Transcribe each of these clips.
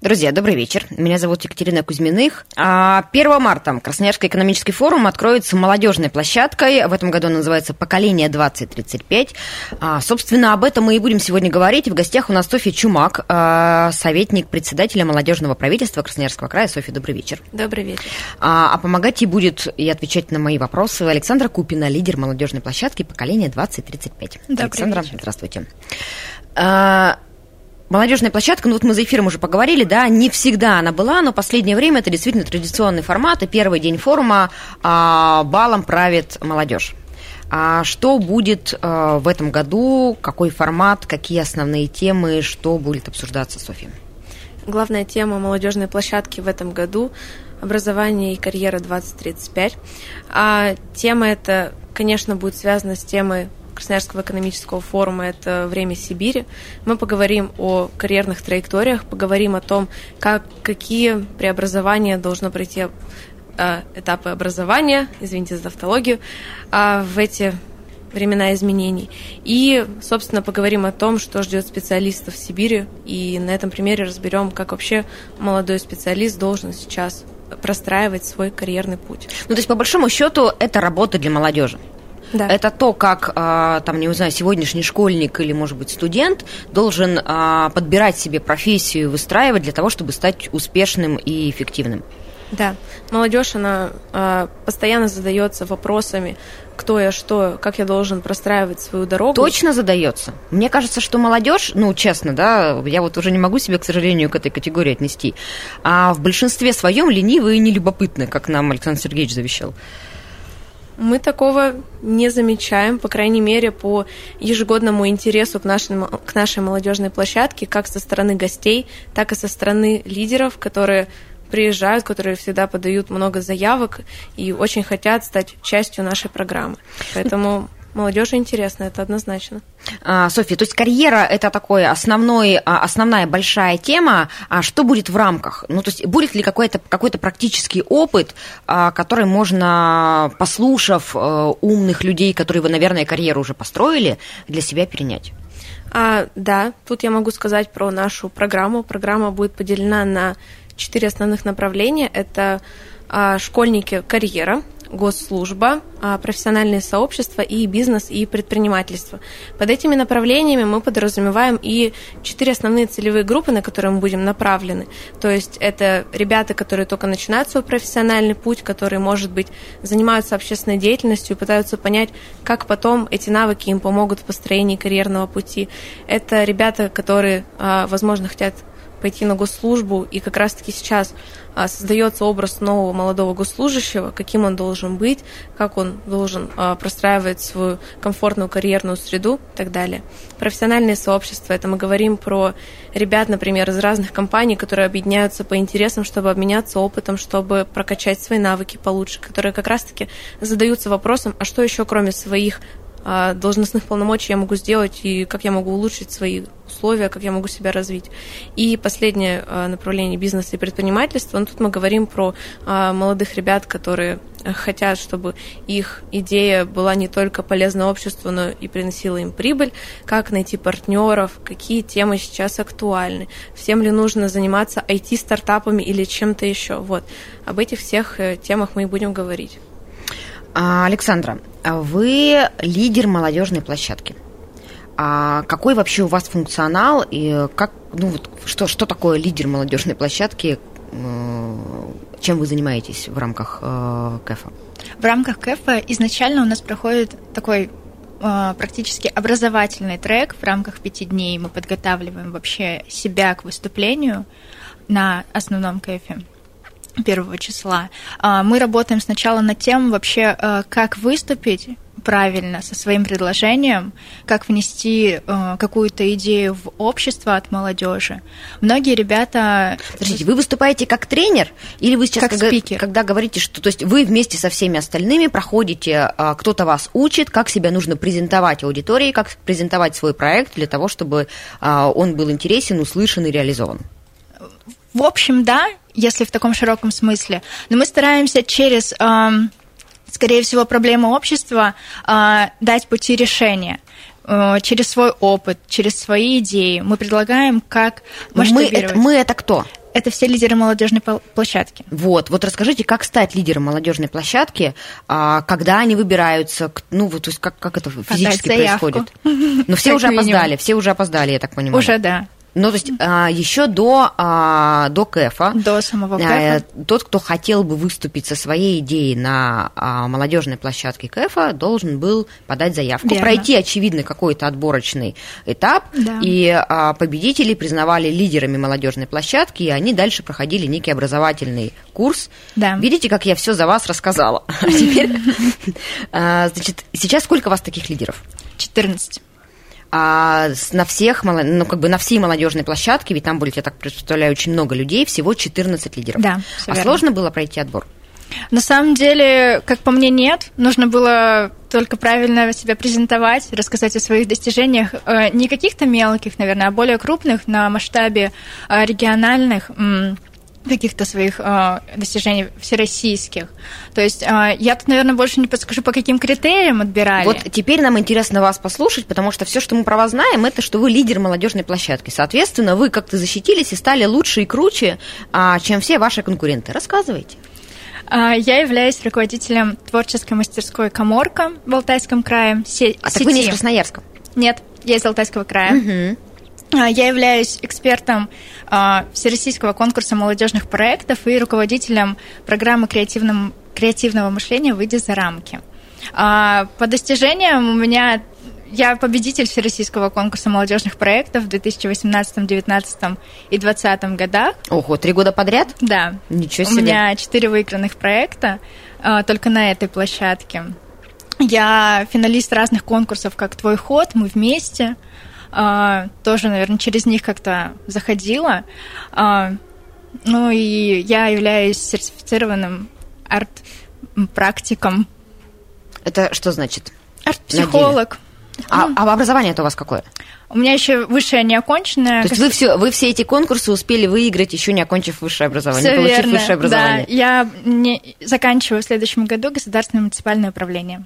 Друзья, добрый вечер. Меня зовут Екатерина Кузьминых. А, 1 марта Красноярский экономический форум откроется молодежной площадкой. В этом году она называется «Поколение 2035». А, Собственно, об этом мы и будем сегодня говорить. В гостях у нас Софья Чумак, а, советник председателя молодежного правительства Красноярского края. Софья, добрый вечер. Добрый вечер. А а помогать ей будет и отвечать на мои вопросы Александра Купина, лидер молодежной площадки «Поколение 2035». Добрый Александра, вечер. здравствуйте. Молодежная площадка, ну вот мы за эфиром уже поговорили, да, не всегда она была, но последнее время это действительно традиционный формат, и первый день форума а, балом правит молодежь. А что будет а, в этом году, какой формат, какие основные темы, что будет обсуждаться, Софья? Главная тема молодежной площадки в этом году – образование и карьера 2035. А тема эта, конечно, будет связана с темой Красноярского экономического форума «Это время Сибири». Мы поговорим о карьерных траекториях, поговорим о том, как, какие преобразования должно пройти э, этапы образования, извините за тавтологию, а, в эти времена изменений. И, собственно, поговорим о том, что ждет специалистов в Сибири. И на этом примере разберем, как вообще молодой специалист должен сейчас простраивать свой карьерный путь. Ну, то есть, по большому счету, это работа для молодежи. Да. Это то, как, а, там, не знаю, сегодняшний школьник или, может быть, студент должен а, подбирать себе профессию, выстраивать для того, чтобы стать успешным и эффективным. Да, молодежь, она э, постоянно задается вопросами, кто я, что, как я должен простраивать свою дорогу. Точно задается. Мне кажется, что молодежь, ну, честно, да, я вот уже не могу себя, к сожалению, к этой категории отнести, а в большинстве своем ленивые и нелюбопытны, как нам Александр Сергеевич завещал. Мы такого не замечаем, по крайней мере, по ежегодному интересу к нашей, к нашей молодежной площадке, как со стороны гостей, так и со стороны лидеров, которые приезжают, которые всегда подают много заявок и очень хотят стать частью нашей программы. Поэтому молодежи интересно, это однозначно. А, Софья, то есть карьера это такой основной, а, основная большая тема. А что будет в рамках? Ну, то есть будет ли какой-то какой практический опыт, а, который можно, послушав э, умных людей, которые, вы, наверное, карьеру уже построили, для себя перенять? А, да, тут я могу сказать про нашу программу. Программа будет поделена на четыре основных направления. Это а, школьники карьера, госслужба, а, профессиональные сообщества и бизнес и предпринимательство. Под этими направлениями мы подразумеваем и четыре основные целевые группы, на которые мы будем направлены. То есть это ребята, которые только начинают свой профессиональный путь, которые, может быть, занимаются общественной деятельностью и пытаются понять, как потом эти навыки им помогут в построении карьерного пути. Это ребята, которые, а, возможно, хотят пойти на госслужбу, и как раз-таки сейчас а, создается образ нового молодого госслужащего, каким он должен быть, как он должен а, простраивать свою комфортную карьерную среду и так далее. Профессиональные сообщества, это мы говорим про ребят, например, из разных компаний, которые объединяются по интересам, чтобы обменяться опытом, чтобы прокачать свои навыки получше, которые как раз-таки задаются вопросом, а что еще кроме своих а, должностных полномочий я могу сделать и как я могу улучшить свои условия, как я могу себя развить. И последнее а, направление бизнеса и предпринимательства. Ну, тут мы говорим про а, молодых ребят, которые хотят, чтобы их идея была не только полезна обществу, но и приносила им прибыль, как найти партнеров, какие темы сейчас актуальны, всем ли нужно заниматься IT-стартапами или чем-то еще. Вот. Об этих всех э, темах мы и будем говорить. А, Александра, вы лидер молодежной площадки. А какой вообще у вас функционал и как, ну вот, что, что такое лидер молодежной площадки? Э, Чем вы занимаетесь в рамках э, КЭФа? В рамках КЭФа изначально у нас проходит такой э, практически образовательный трек. В рамках пяти дней мы подготавливаем вообще себя к выступлению на основном КЭФе первого числа. А, Мы работаем сначала над тем вообще, как выступить, правильно со своим предложением, как внести э, какую-то идею в общество от молодежи. Многие ребята... Подождите, вы выступаете как тренер или вы сейчас Как когда, спикер. когда говорите, что то есть вы вместе со всеми остальными проходите, а, кто-то вас учит, как себя нужно презентовать аудитории, как презентовать свой проект для того, чтобы а, он был интересен, услышан и реализован? В общем, да, если в таком широком смысле. Но мы стараемся через, эм, скорее всего, проблемы общества э, дать пути решения э, через свой опыт, через свои идеи. Мы предлагаем, как Мы это, мы это кто? Это все лидеры молодежной площадки. Вот, вот расскажите, как стать лидером молодежной площадки, а, когда они выбираются, ну вот, то есть как, как это физически происходит? Но все Как уже минимум. опоздали, все уже опоздали, я так понимаю. Уже, да, Ну, то есть а, еще до, а, до КЭФа до самого э, КЭФа. тот, кто хотел бы выступить со своей идеей на а, молодежной площадке КЭФа, должен был подать заявку, Верно. пройти, очевидно, какой-то отборочный этап, Да. и а, победителей признавали лидерами молодежной площадки, и они дальше проходили некий образовательный курс. Да. Видите, как я все за вас рассказала. А теперь, а, значит, сейчас сколько у вас таких лидеров? 14. А на всех, ну, как бы на всей молодежной площадке, ведь там будет, я так представляю, очень много людей, всего 14 лидеров. Да, а верно. сложно было пройти отбор? На самом деле, как по мне, нет. Нужно было только правильно себя презентовать, рассказать о своих достижениях. Э, Не каких-то мелких, наверное, а более крупных на масштабе э, региональных каких-то своих э, достижений всероссийских. То есть э, я тут, наверное, больше не подскажу, по каким критериям отбирали. Вот теперь нам интересно вас послушать, потому что все, что мы про вас знаем, это что вы лидер молодежной площадки. Соответственно, вы как-то защитились и стали лучше и круче, а, чем все ваши конкуренты. Рассказывайте. Я являюсь руководителем творческой мастерской «Коморка» в Алтайском крае. се- А так вы не из сети. Красноярска. Нет, я из Алтайского края. Мгм. А, Я являюсь экспертом а, Всероссийского конкурса молодежных проектов и руководителем программы креативного мышления «Выйди за рамки». А, По достижениям у меня я победитель Всероссийского конкурса молодежных проектов в 2018, 2019 и 2020 годах. Ого, три года подряд? Да. Ничего У себе. меня четыре выигранных проекта только на этой площадке. Я финалист разных конкурсов, как «Твой ход», «Мы вместе». А, тоже, наверное, через них как-то заходила. А, ну и я являюсь сертифицированным арт-практиком. Это что значит? Арт-психолог. А, а образование-то у вас какое? У меня еще высшее неоконченное. То есть вы все, вы все эти конкурсы успели выиграть, еще не окончив высшее образование, Всё не получив верно. высшее образование. Да, я не... заканчиваю в следующем году государственное муниципальное управление.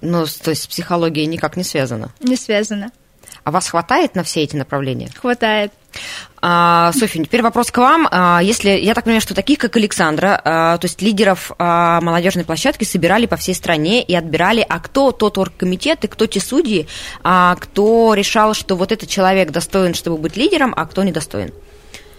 Ну, то есть с психологией никак не связано. Не связано. А вас хватает на все эти направления? Хватает. А, Софья, теперь вопрос к вам. А, Если, я так понимаю, что таких, как Александра, а, то есть лидеров а, молодежной площадки собирали по всей стране и отбирали, а кто тот оргкомитет и кто те судьи, а, кто решал, что вот этот человек достоин, чтобы быть лидером, а кто недостоин?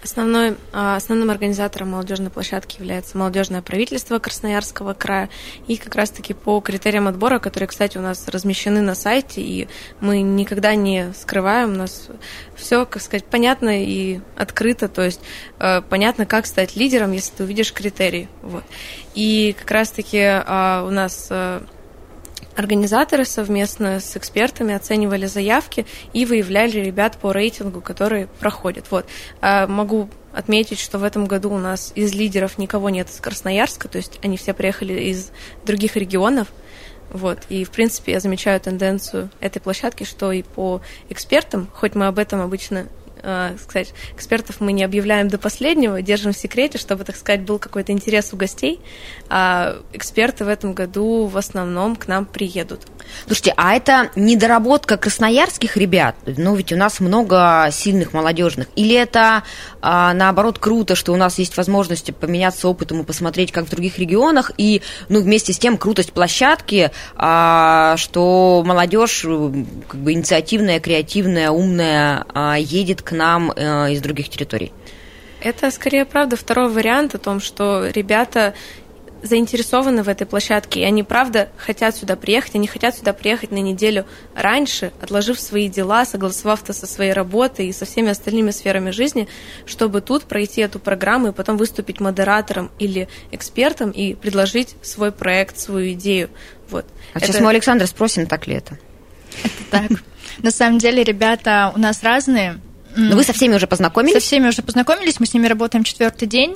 Основной, а, основным организатором молодежной площадки является молодежное правительство Красноярского края. И как раз-таки по критериям отбора, которые, кстати, у нас размещены на сайте, и мы никогда не скрываем, у нас все, как сказать, понятно и открыто, то есть э, понятно, как стать лидером, если ты увидишь критерии. Вот. И как раз-таки а, у нас Организаторы совместно с экспертами оценивали заявки и выявляли ребят по рейтингу, которые проходят. Вот. А Могу отметить, что в этом году у нас из лидеров никого нет из Красноярска, то есть они все приехали из других регионов. Вот. И, в принципе, я замечаю тенденцию этой площадки, что и по экспертам, хоть мы об этом обычно э, сказать, экспертов мы не объявляем до последнего, держим в секрете, чтобы, так сказать, был какой-то интерес у гостей. А эксперты в этом году в основном к нам приедут. Слушайте, а это недоработка красноярских ребят? Ну, ведь у нас много сильных молодежных. Или это, а, наоборот, круто, что у нас есть возможность поменяться опытом и посмотреть, как в других регионах, и, ну, вместе с тем, крутость площадки, а, что молодежь, м, как бы, инициативная, креативная, умная, а, едет к нам э, из других территорий? Это скорее правда второй вариант о том, что ребята заинтересованы в этой площадке, и они, правда, хотят сюда приехать, они хотят сюда приехать на неделю раньше, отложив свои дела, согласовав это со своей работой и со всеми остальными сферами жизни, чтобы тут пройти эту программу и потом выступить модератором или экспертом и предложить свой проект, свою идею. Вот. А это... сейчас мы у Александра спросим, так ли это. Это так. На самом деле, ребята у нас разные. Но вы со всеми уже познакомились? Со всеми уже познакомились, мы с ними работаем четвертый день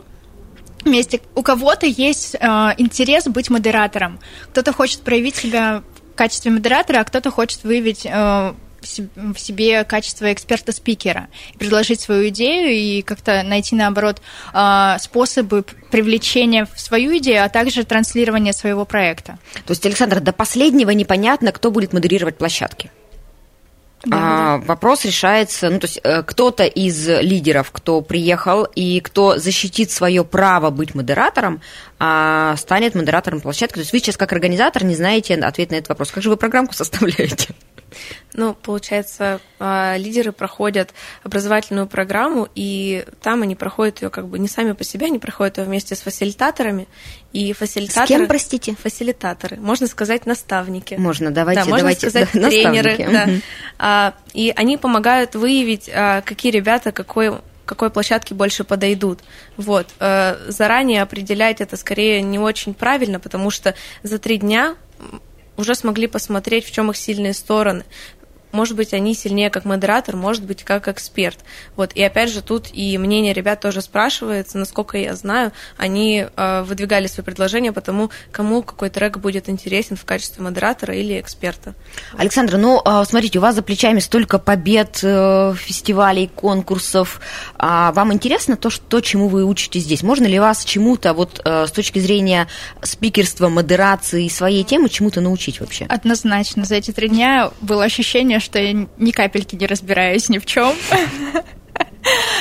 вместе. У кого-то есть э, интерес быть модератором. Кто-то хочет проявить себя в качестве модератора, а кто-то хочет выявить э, в себе качество эксперта-спикера, предложить свою идею и как-то найти, наоборот, э, способы привлечения в свою идею, а также транслирования своего проекта. То есть, Александр, до последнего непонятно, кто будет модерировать площадки? Да, а, да. Вопрос решается, ну, то есть э, кто-то из лидеров, кто приехал и кто защитит свое право быть модератором, а, станет модератором площадки. То есть вы сейчас как организатор не знаете ответ на этот вопрос. Как же вы программку составляете? Ну, получается, а, лидеры проходят образовательную программу, и там они проходят ее как бы не сами по себе, они проходят ее вместе с фасилитаторами. И фасилитаторы... С кем, простите? Фасилитаторы. Можно сказать, наставники. Можно, давайте, да, можно давайте. сказать, да, тренеры. Да. Угу. И они помогают выявить, а, какие ребята какой какой площадке больше подойдут. Вот. Заранее определять это скорее не очень правильно, потому что за три дня уже смогли посмотреть, в чем их сильные стороны, может быть, они сильнее как модератор, может быть, как эксперт. Вот. И опять же, тут и мнение ребят тоже спрашивается, насколько я знаю, они э, выдвигали свои предложения по тому, кому какой трек будет интересен в качестве модератора или эксперта. Александра, ну, а, смотрите, у вас за плечами столько побед, э, фестивалей, конкурсов. А вам интересно то, что, чему вы учитесь здесь? Можно ли вас чему-то вот э, с точки зрения спикерства, модерации своей темы чему-то научить вообще? Однозначно. За эти три дня было ощущение, что я ни капельки не разбираюсь ни в чем.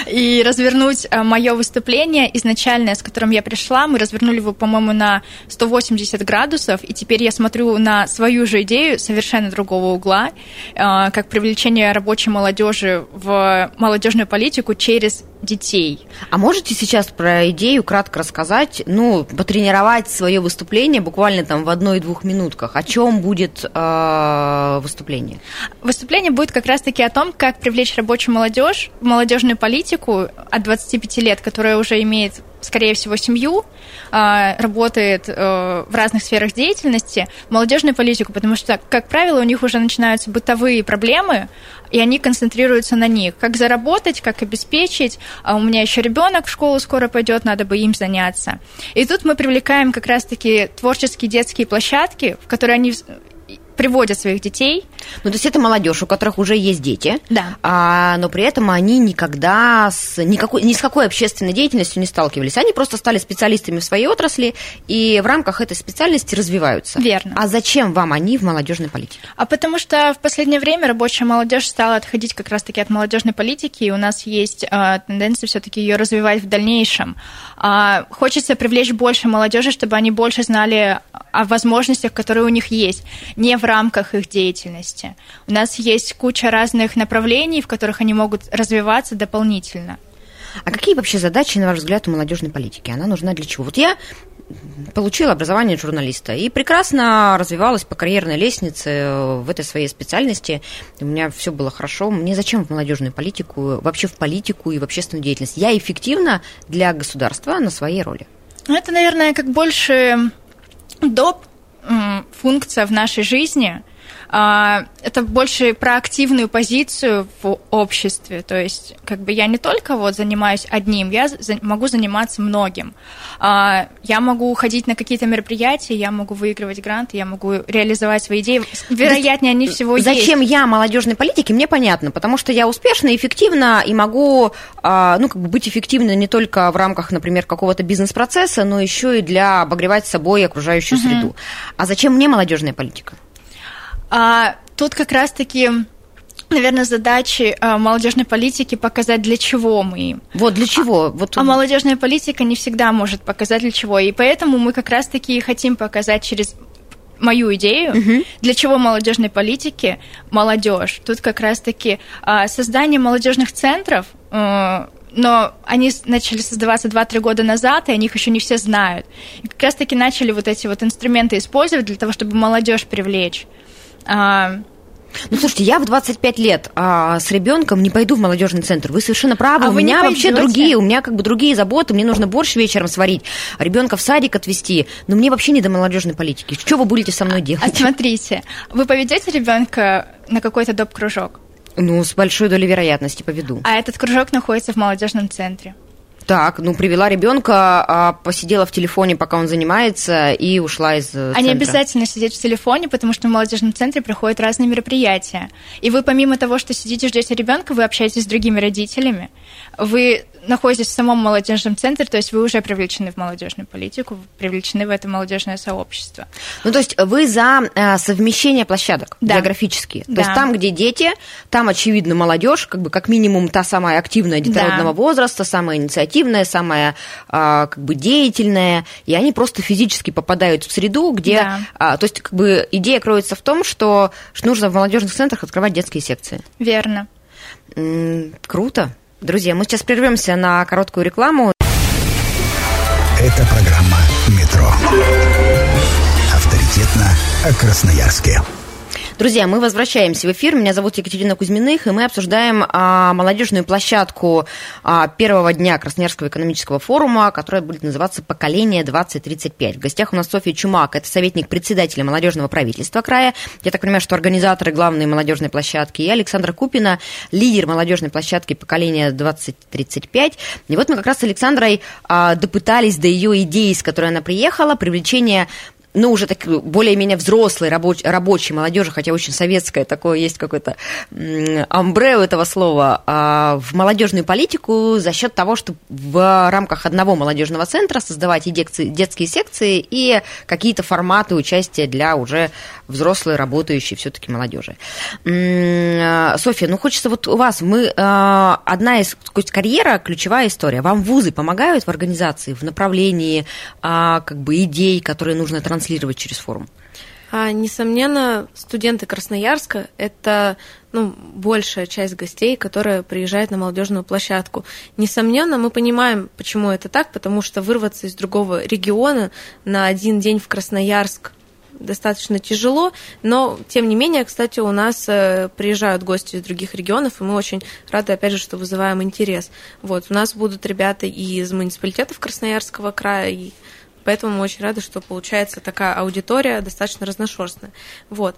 И развернуть э, мое выступление изначальное, с которым я пришла, мы развернули его, по-моему, на 180 градусов, и теперь я смотрю на свою же идею совершенно другого угла, э, как привлечение рабочей молодежи в молодежную политику через детей. А можете сейчас про идею кратко рассказать, ну, потренировать свое выступление буквально там в одной-двух минутках? О чем будет э, выступление? Выступление будет как раз-таки о том, как привлечь рабочую молодежь в молодежную политику от 25 лет, которая уже имеет скорее всего, семью, а, работает э, в разных сферах деятельности, молодежную политику, потому что, как правило, у них уже начинаются бытовые проблемы, и они концентрируются на них. Как заработать, как обеспечить. А у меня еще ребенок в школу скоро пойдет, надо бы им заняться. И тут мы привлекаем как раз-таки творческие детские площадки, в которые они приводят своих детей. Ну, то есть это молодежь, у которых уже есть дети, да. а, но при этом они никогда с никакой, ни с какой общественной деятельностью не сталкивались. Они просто стали специалистами в своей отрасли и в рамках этой специальности развиваются. Верно. А зачем вам они в молодежной политике? А потому что в последнее время рабочая молодежь стала отходить как раз-таки от молодежной политики, и у нас есть э, тенденция все-таки ее развивать в дальнейшем. Э, хочется привлечь больше молодежи, чтобы они больше знали о возможностях, которые у них есть, не в рамках их деятельности. У нас есть куча разных направлений, в которых они могут развиваться дополнительно. А какие вообще задачи, на ваш взгляд, у молодежной политики? Она нужна для чего? Вот я получила образование журналиста и прекрасно развивалась по карьерной лестнице в этой своей специальности. У меня все было хорошо. Мне зачем в молодежную политику, вообще в политику и в общественную деятельность? Я эффективна для государства на своей роли. Ну, это, наверное, как больше доп функция в нашей жизни, это больше про активную позицию в обществе. То есть, как бы я не только вот занимаюсь одним, я могу заниматься многим. А, я могу ходить на какие-то мероприятия, я могу выигрывать гранты, я могу реализовать свои идеи. Вероятнее, они всего Зачем есть. Зачем я молодежной политике, мне понятно, потому что я успешна, эффективна и могу а, ну, как бы быть эффективной не только в рамках, например, какого-то бизнес-процесса, но еще и для обогревать собой окружающую угу. среду. А зачем мне молодежная политика? А, тут как раз-таки наверное, задачи а, молодежной политики показать, для чего мы. Вот для чего? Вот а молодежная политика не всегда может показать, для чего. И поэтому мы как раз-таки хотим показать через мою идею, угу. для чего молодежной политики молодежь. Тут как раз-таки а, создание молодежных центров. А, но они начали создаваться 2-3 года назад, и о них еще не все знают. И как раз-таки начали вот эти вот инструменты использовать для того, чтобы молодежь привлечь. А, Ну, слушайте, я в 25 лет а, с ребенком не пойду в молодежный центр. Вы совершенно правы. А у меня вообще другие, у меня как бы другие заботы. Мне нужно борщ вечером сварить, ребенка в садик отвезти. Но мне вообще не до молодежной политики. Что вы будете со мной а делать? смотрите, вы поведете ребенка на какой-то доп. кружок, Ну, с большой долей вероятности поведу. а этот кружок находится в молодежном центре. Так, ну, привела ребенка, а, посидела в телефоне, пока он занимается, и ушла из э, центра. обязательно сидеть в телефоне, потому что в молодежном центре проходят разные мероприятия. И вы помимо того, что сидите, ждете ребенка, вы общаетесь с другими родителями, вы находитесь в самом молодежном центре, то есть вы уже привлечены в молодежную политику, привлечены в это молодежное сообщество. Ну, то есть вы за э, совмещение площадок Да. географически. То Да. есть там, где дети, там, очевидно, молодежь, как бы как минимум та самая активная детородного Да. возраста, самая инициативная, самая а, как бы деятельная, и они просто физически попадают в среду, где... Да. а, то есть как бы идея кроется в том, что, что нужно в молодежных центрах открывать детские секции. Верно. М, круто. Друзья, мы сейчас прервемся на короткую рекламу. Это программа «Метро». Авторитетно о Красноярске. Друзья, мы возвращаемся в эфир. Меня зовут Екатерина Кузьминых, и мы обсуждаем а, молодежную площадку а, первого дня Красноярского экономического форума, которая будет называться «Поколение 2035». В гостях у нас Софья Чумак, это советник председателя молодежного правительства края. Я так понимаю, что организаторы главной молодежной площадки. И Александра Купина, лидер молодежной площадки «Поколение 2035». И вот мы как раз с Александрой а, допытались до ее идеи, с которой она приехала, привлечение ну, уже так более-менее взрослой рабоч- рабочей молодежи, хотя очень советское такое есть какое-то амбре у этого слова, а, в молодежную политику за счет того, что в рамках одного молодежного центра создавать и детские, детские секции, и какие-то форматы участия для уже взрослой, работающей все-таки молодежи. М, Софья, ну хочется вот у вас, мы а, одна из, карьера, ключевая история. Вам вузы помогают в организации, в направлении а, как бы идей, которые нужно транслировать через форум? А, несомненно, студенты Красноярска – это ну, большая часть гостей, которые приезжают на молодежную площадку. Несомненно, мы понимаем, почему это так, потому что вырваться из другого региона на один день в Красноярск достаточно тяжело, но тем не менее, кстати, у нас э, приезжают гости из других регионов, и мы очень рады, опять же, что вызываем интерес. Вот, у нас будут ребята и из муниципалитетов Красноярского края, и Поэтому мы очень рады, что получается такая аудитория достаточно разношерстная. Вот.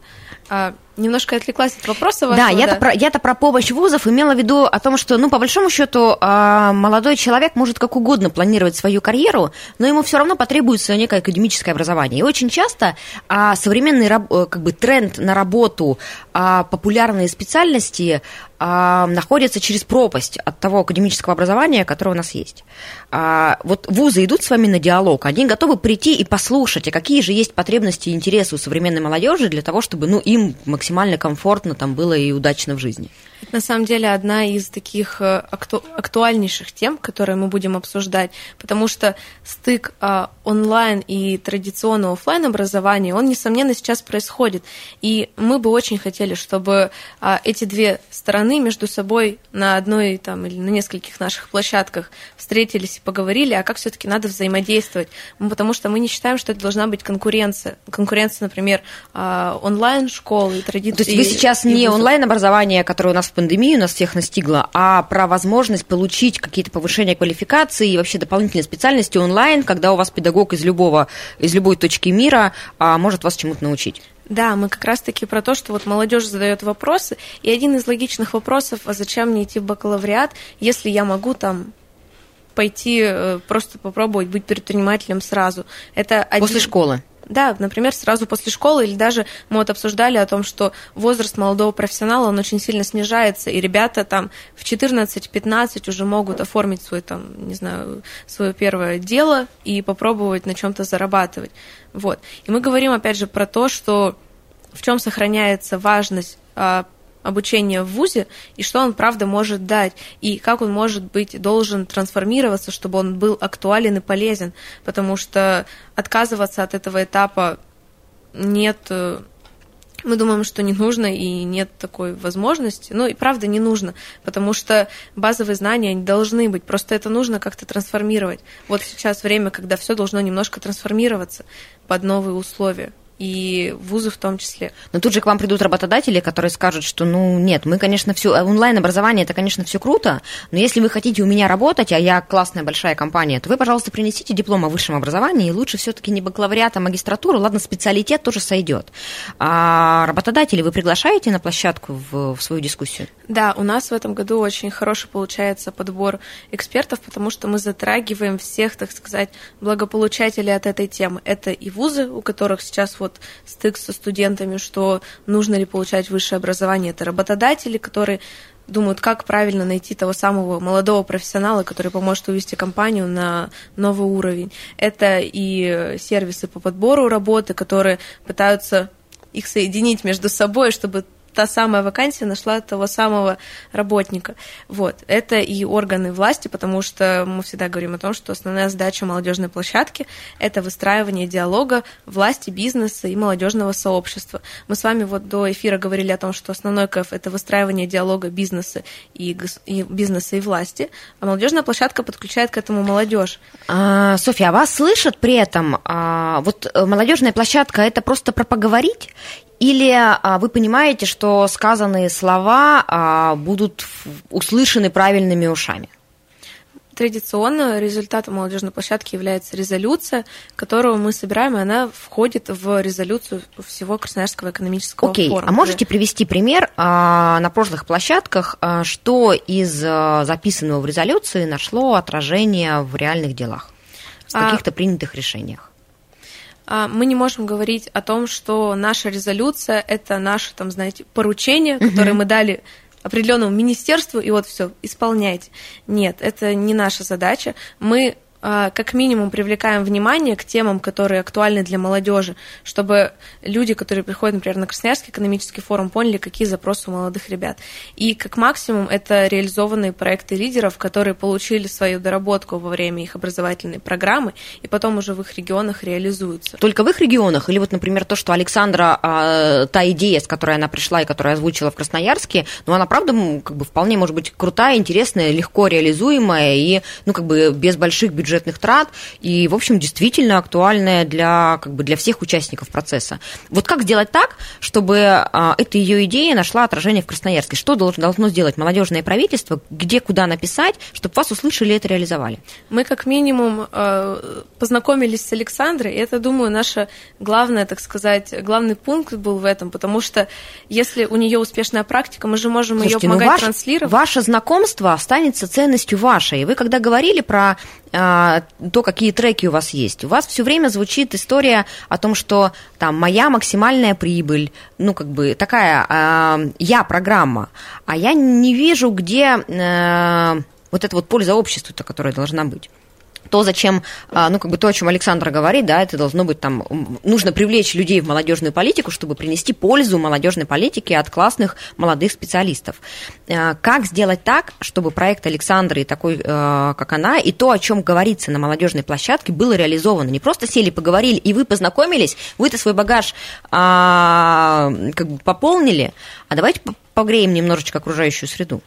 А, немножко отвлеклась от вопроса Да, вашего. я-то про, я-то про помощь вузов имела в виду о том, что, ну, по большому счету, а, молодой человек может как угодно планировать свою карьеру, но ему все равно потребуется некое академическое образование. И очень часто а, современный э, как бы тренд на работу, а, популярные специальности находятся через пропасть от того академического образования, которое у нас есть. Вот вузы идут с вами на диалог, они готовы прийти и послушать, а какие же есть потребности и интересы у современной молодежи для того, чтобы ну, им максимально комфортно там было и удачно в жизни. Это на самом деле одна из таких э, акту- актуальнейших тем, которые мы будем обсуждать, потому что стык а, онлайн и традиционного офлайн образования, он, несомненно, сейчас происходит. И мы бы очень хотели, чтобы а, эти две стороны между собой на одной там, или на нескольких наших площадках встретились и поговорили, а как все-таки надо взаимодействовать. Потому что мы не считаем, что это должна быть конкуренция. Конкуренция, например, онлайн-школы и традиции. То есть вы сейчас не онлайн-образование, которое у нас в пандемии нас всех настигло, а про возможность получить какие-то повышения квалификации и вообще дополнительные специальности онлайн, когда у вас педагог из любого, из любой точки мира а, может вас чему-то научить. Да, мы как раз-таки про то, что вот молодежь задает вопросы, и один из логичных вопросов, а зачем мне идти в бакалавриат, если я могу там пойти э, просто попробовать быть предпринимателем сразу. Это один... После школы. Да, например, сразу после школы, или даже мы вот обсуждали о том, что возраст молодого профессионала, он очень сильно снижается, и ребята там в 14-15 уже могут оформить свой там, не знаю, свое первое дело и попробовать на чем-то зарабатывать. Вот. И мы говорим, опять же, про то, что в чем сохраняется важность обучения в ВУЗе и что он, правда, может дать, и как он может быть, должен трансформироваться, чтобы он был актуален и полезен, потому что отказываться от этого этапа нет э, Мы думаем, что не нужно и нет такой возможности. Ну и правда не нужно, потому что базовые знания они должны быть. Просто это нужно как-то трансформировать. Вот сейчас время, когда все должно немножко трансформироваться под новые условия и вузы в том числе. Но тут же к вам придут работодатели, которые скажут, что, ну, нет, мы, конечно, все, онлайн-образование, это, конечно, все круто, но если вы хотите у меня работать, а я классная большая компания, то вы, пожалуйста, принесите диплом о высшем образовании, и лучше все-таки не бакалавриат, а магистратуру, ладно, специалитет тоже сойдет. А работодатели вы приглашаете на площадку в, в свою дискуссию? Да, у нас в этом году очень хороший получается подбор экспертов, потому что мы затрагиваем всех, так сказать, благополучателей от этой темы. Это и вузы, у которых сейчас вот вот стык со студентами, что нужно ли получать высшее образование. Это работодатели, которые думают, как правильно найти того самого молодого профессионала, который поможет увести компанию на новый уровень. Это и сервисы по подбору работы, которые пытаются их соединить между собой, чтобы та самая вакансия нашла того самого работника. Вот. Это и органы власти, потому что мы всегда говорим о том, что основная задача молодежной площадки – это выстраивание диалога власти, бизнеса и молодежного сообщества. Мы с вами вот до эфира говорили о том, что основной КФ – это выстраивание диалога бизнеса и, и бизнеса и власти, а молодежная площадка подключает к этому молодежь. А, Софья, а вас слышат при этом? А, вот э, молодежная площадка – это просто про поговорить или а, вы понимаете, что сказанные слова а, будут услышаны правильными ушами? Традиционно результатом молодежной площадки является резолюция, которую мы собираем, и она входит в резолюцию всего Красноярского экономического Окей, форума. а можете привести пример а, на прошлых площадках, а, что из а, записанного в резолюции нашло отражение в реальных делах, в а, каких-то принятых решениях? А, мы не можем говорить о том, что наша резолюция это наше, там, знаете, поручение, которое мы дали определенному министерству, и вот все, исполняйте. Нет, это не наша задача. Мы как минимум привлекаем внимание к темам, которые актуальны для молодежи, чтобы люди, которые приходят, например, на Красноярский экономический форум, поняли, какие запросы у молодых ребят. И как максимум это реализованные проекты лидеров, которые получили свою доработку во время их образовательной программы, и потом уже в их регионах реализуются. Только в их регионах? Или вот, например, то, что Александра, а, та идея, с которой она пришла и которую озвучила в Красноярске, ну, она, правда, как бы вполне может быть крутая, интересная, легко реализуемая и, ну, как бы без больших бюджетов бюджетных трат и, в общем, действительно актуальная для, как бы, для всех участников процесса. Вот как сделать так, чтобы а, эта ее идея нашла отражение в Красноярске? Что должно, сделать молодежное правительство? Где, куда написать, чтобы вас услышали и это реализовали? Мы, как минимум, э, познакомились с Александрой, и это, думаю, наша главная, так сказать, главный пункт был в этом, потому что если у нее успешная практика, мы же можем Слушайте, ее ну помогать ну ваш, транслировать. Ваше знакомство останется ценностью вашей. Вы когда говорили про а, то, какие треки у вас есть. У вас все время звучит история о том, что там моя максимальная прибыль, ну, как бы такая а, я программа, а я не вижу, где а, вот эта вот польза обществу-то, которая должна быть то, зачем, а, ну, как бы то, о чем Александр говорит, да, это должно быть там, нужно привлечь людей в молодежную политику, чтобы принести пользу молодежной политике от классных молодых специалистов. А, как сделать так, чтобы проект Александры, такой, а, как она, и то, о чем говорится на молодежной площадке, было реализовано? Не просто сели, поговорили, и вы познакомились, вы-то свой багаж как бы пополнили, а давайте погреем немножечко окружающую среду.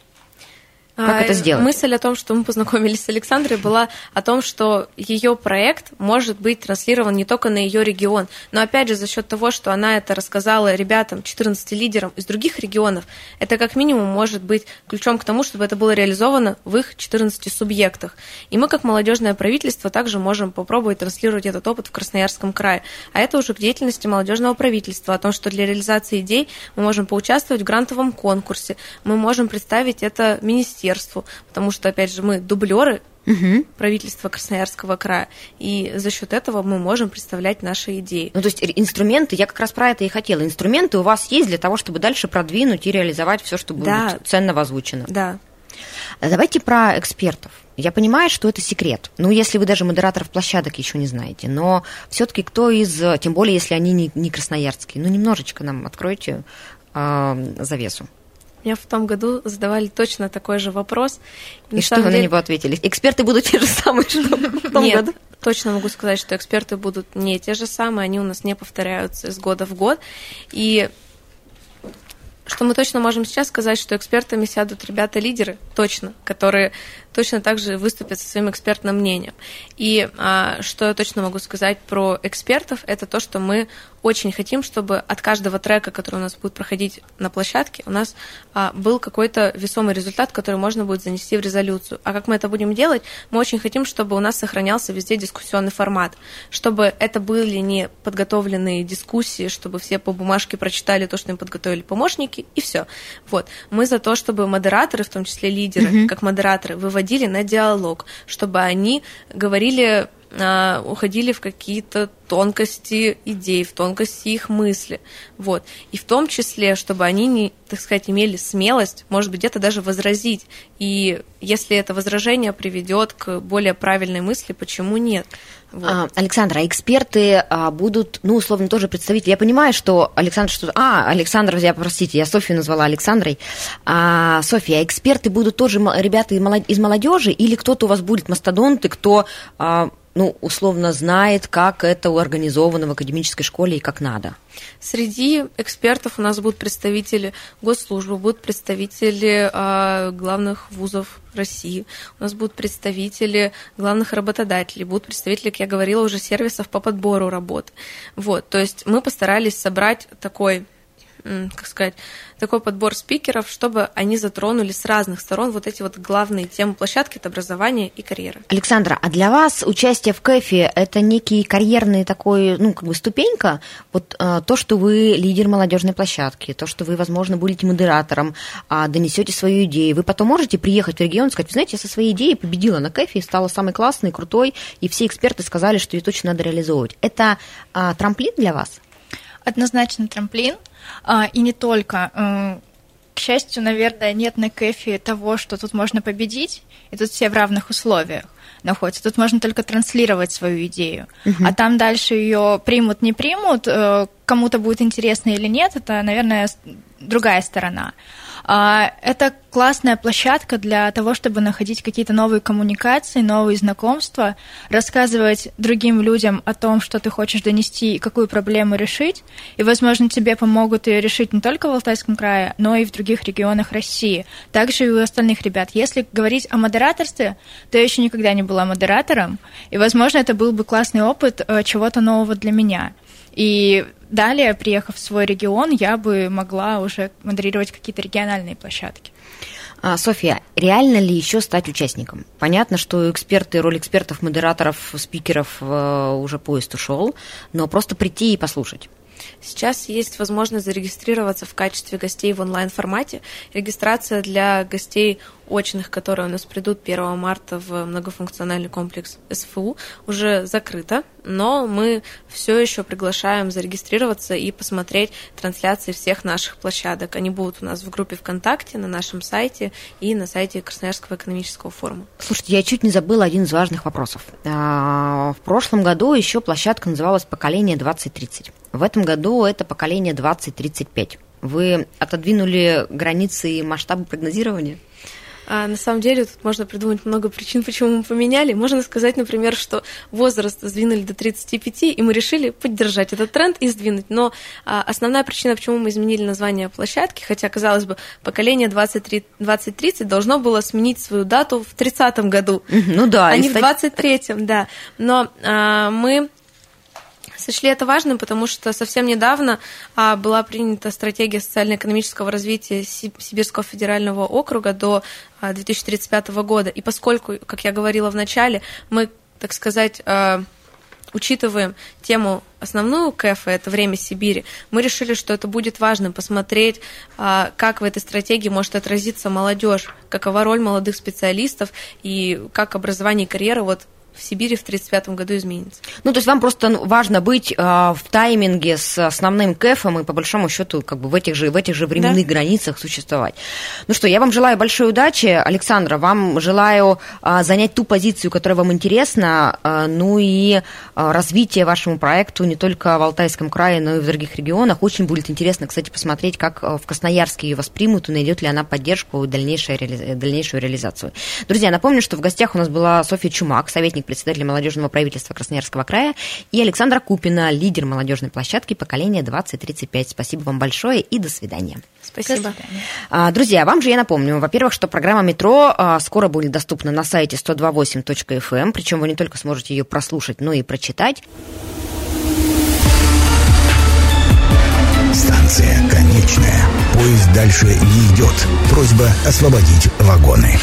Как это сделать? Мысль о том, что мы познакомились с Александрой, была о том, что ее проект может быть транслирован не только на ее регион, но опять же за счет того, что она это рассказала ребятам, 14 лидерам из других регионов, это как минимум может быть ключом к тому, чтобы это было реализовано в их 14 субъектах. И мы, как молодежное правительство, также можем попробовать транслировать этот опыт в Красноярском крае. А это уже к деятельности молодежного правительства, о том, что для реализации идей мы можем поучаствовать в грантовом конкурсе, мы можем представить это министерству, министерству, потому что, опять же, мы дублеры угу. правительства Красноярского края, и за счет этого мы можем представлять наши идеи. Ну, то есть инструменты, я как раз про это и хотела, инструменты у вас есть для того, чтобы дальше продвинуть и реализовать все, что будет да. ценно озвучено. Да. Давайте про экспертов. Я понимаю, что это секрет. Ну, если вы даже модераторов площадок еще не знаете. Но все-таки кто из, тем более, если они не, не красноярские, ну, немножечко нам откройте э, завесу. Мне в том году задавали точно такой же вопрос. И, и что вы деле... на него ответили? Эксперты будут те же самые, что в том Нет, году? точно могу сказать, что эксперты будут не те же самые, они у нас не повторяются из года в год. И что мы точно можем сейчас сказать, что экспертами сядут ребята-лидеры, точно, которые точно так же выступят со своим экспертным мнением. И а, что я точно могу сказать про экспертов, это то, что мы очень хотим, чтобы от каждого трека, который у нас будет проходить на площадке, у нас а, был какой-то весомый результат, который можно будет занести в резолюцию. А как мы это будем делать? Мы очень хотим, чтобы у нас сохранялся везде дискуссионный формат, чтобы это были не подготовленные дискуссии, чтобы все по бумажке прочитали то, что им подготовили помощники, и все. Вот. Мы за то, чтобы модераторы, в том числе лидеры, mm-hmm. как модераторы, выводили выходили на диалог, чтобы они говорили а, уходили в какие-то тонкости идей, в тонкости их мысли. Вот. И в том числе, чтобы они, не, так сказать, имели смелость, может быть, где-то даже возразить. И если это возражение приведет к более правильной мысли, почему нет? Вот. А, Александра, а эксперты будут, ну, условно, тоже представители. Я понимаю, что Александр что А, Александр, я, простите, я Софью назвала Александрой. А, Софья, эксперты будут тоже ребята из молодежи или кто-то у вас будет мастодонты, кто ну, условно знает, как это организовано в академической школе и как надо? Среди экспертов у нас будут представители госслужбы, будут представители э, главных вузов России, у нас будут представители главных работодателей, будут представители, как я говорила, уже сервисов по подбору работы. Вот, то есть мы постарались собрать такой как сказать, такой подбор спикеров, чтобы они затронули с разных сторон вот эти вот главные темы площадки, это образование и карьера. Александра, а для вас участие в КЭФе – это некий карьерный такой, ну, как бы ступенька? Вот а, то, что вы лидер молодежной площадки, то, что вы, возможно, будете модератором, а, донесете свою идею, вы потом можете приехать в регион и сказать, вы знаете, я со своей идеей победила на КЭФе, стала самой классной, крутой, и все эксперты сказали, что ее точно надо реализовывать. Это а, трамплин для вас? Однозначно трамплин, а, и не только. К счастью, наверное, нет на кэфе того, что тут можно победить, и тут все в равных условиях находятся. Тут можно только транслировать свою идею. Угу. А там дальше ее примут, не примут, э, кому-то будет интересно или нет, это, наверное, другая сторона. А, это классная площадка для того, чтобы находить какие-то новые коммуникации, новые знакомства, рассказывать другим людям о том, что ты хочешь донести и какую проблему решить. И, возможно, тебе помогут ее решить не только в Алтайском крае, но и в других регионах России. Также и у остальных ребят. Если говорить о модераторстве, то я еще никогда не была модератором, и, возможно, это был бы классный опыт э, чего-то нового для меня. И далее, приехав в свой регион, я бы могла уже модерировать какие-то региональные площадки. А, Софья, реально ли еще стать участником? Понятно, что эксперты, роль экспертов, модераторов, спикеров э, уже поезд ушел, но просто прийти и послушать. Сейчас есть возможность зарегистрироваться в качестве гостей в онлайн-формате. Регистрация для гостей очных, которые у нас придут 1 марта в многофункциональный комплекс СФУ, уже закрыта, но мы все еще приглашаем зарегистрироваться и посмотреть трансляции всех наших площадок. Они будут у нас в группе ВКонтакте, на нашем сайте и на сайте Красноярского экономического форума. Слушайте, я чуть не забыла один из важных вопросов. А, в прошлом году еще площадка называлась «Поколение 2030». В этом году это «Поколение 2035». Вы отодвинули границы и масштабы прогнозирования? А на самом деле тут можно придумать много причин, почему мы поменяли. Можно сказать, например, что возраст сдвинули до 35, и мы решили поддержать этот тренд и сдвинуть. Но а, основная причина, почему мы изменили название площадки, хотя, казалось бы, поколение 23, 2030 должно было сменить свою дату в 30 году, ну да, а не в 23-м, да. Но а, мы сочли это важным, потому что совсем недавно а, была принята стратегия социально-экономического развития Сибирского федерального округа до а, 2035 года. И поскольку, как я говорила в начале, мы, так сказать, а, учитываем тему основную КЭФа, это время Сибири, мы решили, что это будет важно посмотреть, а, как в этой стратегии может отразиться молодежь, какова роль молодых специалистов и как образование и карьера вот в Сибири в 1935 году изменится. Ну, то есть вам просто важно быть э, в тайминге с основным КЭФом и, по большому счету, как бы в этих же, в этих же временных да. границах существовать. Ну что, я вам желаю большой удачи. Александра, вам желаю э, занять ту позицию, которая вам интересна, э, ну и э, развитие вашему проекту не только в Алтайском крае, но и в других регионах. Очень будет интересно, кстати, посмотреть, как в Красноярске ее воспримут и найдет ли она поддержку и дальнейшую, реали... дальнейшую реализацию. Друзья, напомню, что в гостях у нас была Софья Чумак, советник заместитель председателя молодежного правительства Красноярского края, и Александра Купина, лидер молодежной площадки поколения 2035. Спасибо вам большое и до свидания. Спасибо. А, Друзья, вам же я напомню, во-первых, что программа «Метро» а, скоро будет доступна на сайте 128.fm, причем вы не только сможете ее прослушать, но и прочитать. Станция конечная. Поезд дальше не идет. Просьба освободить вагоны.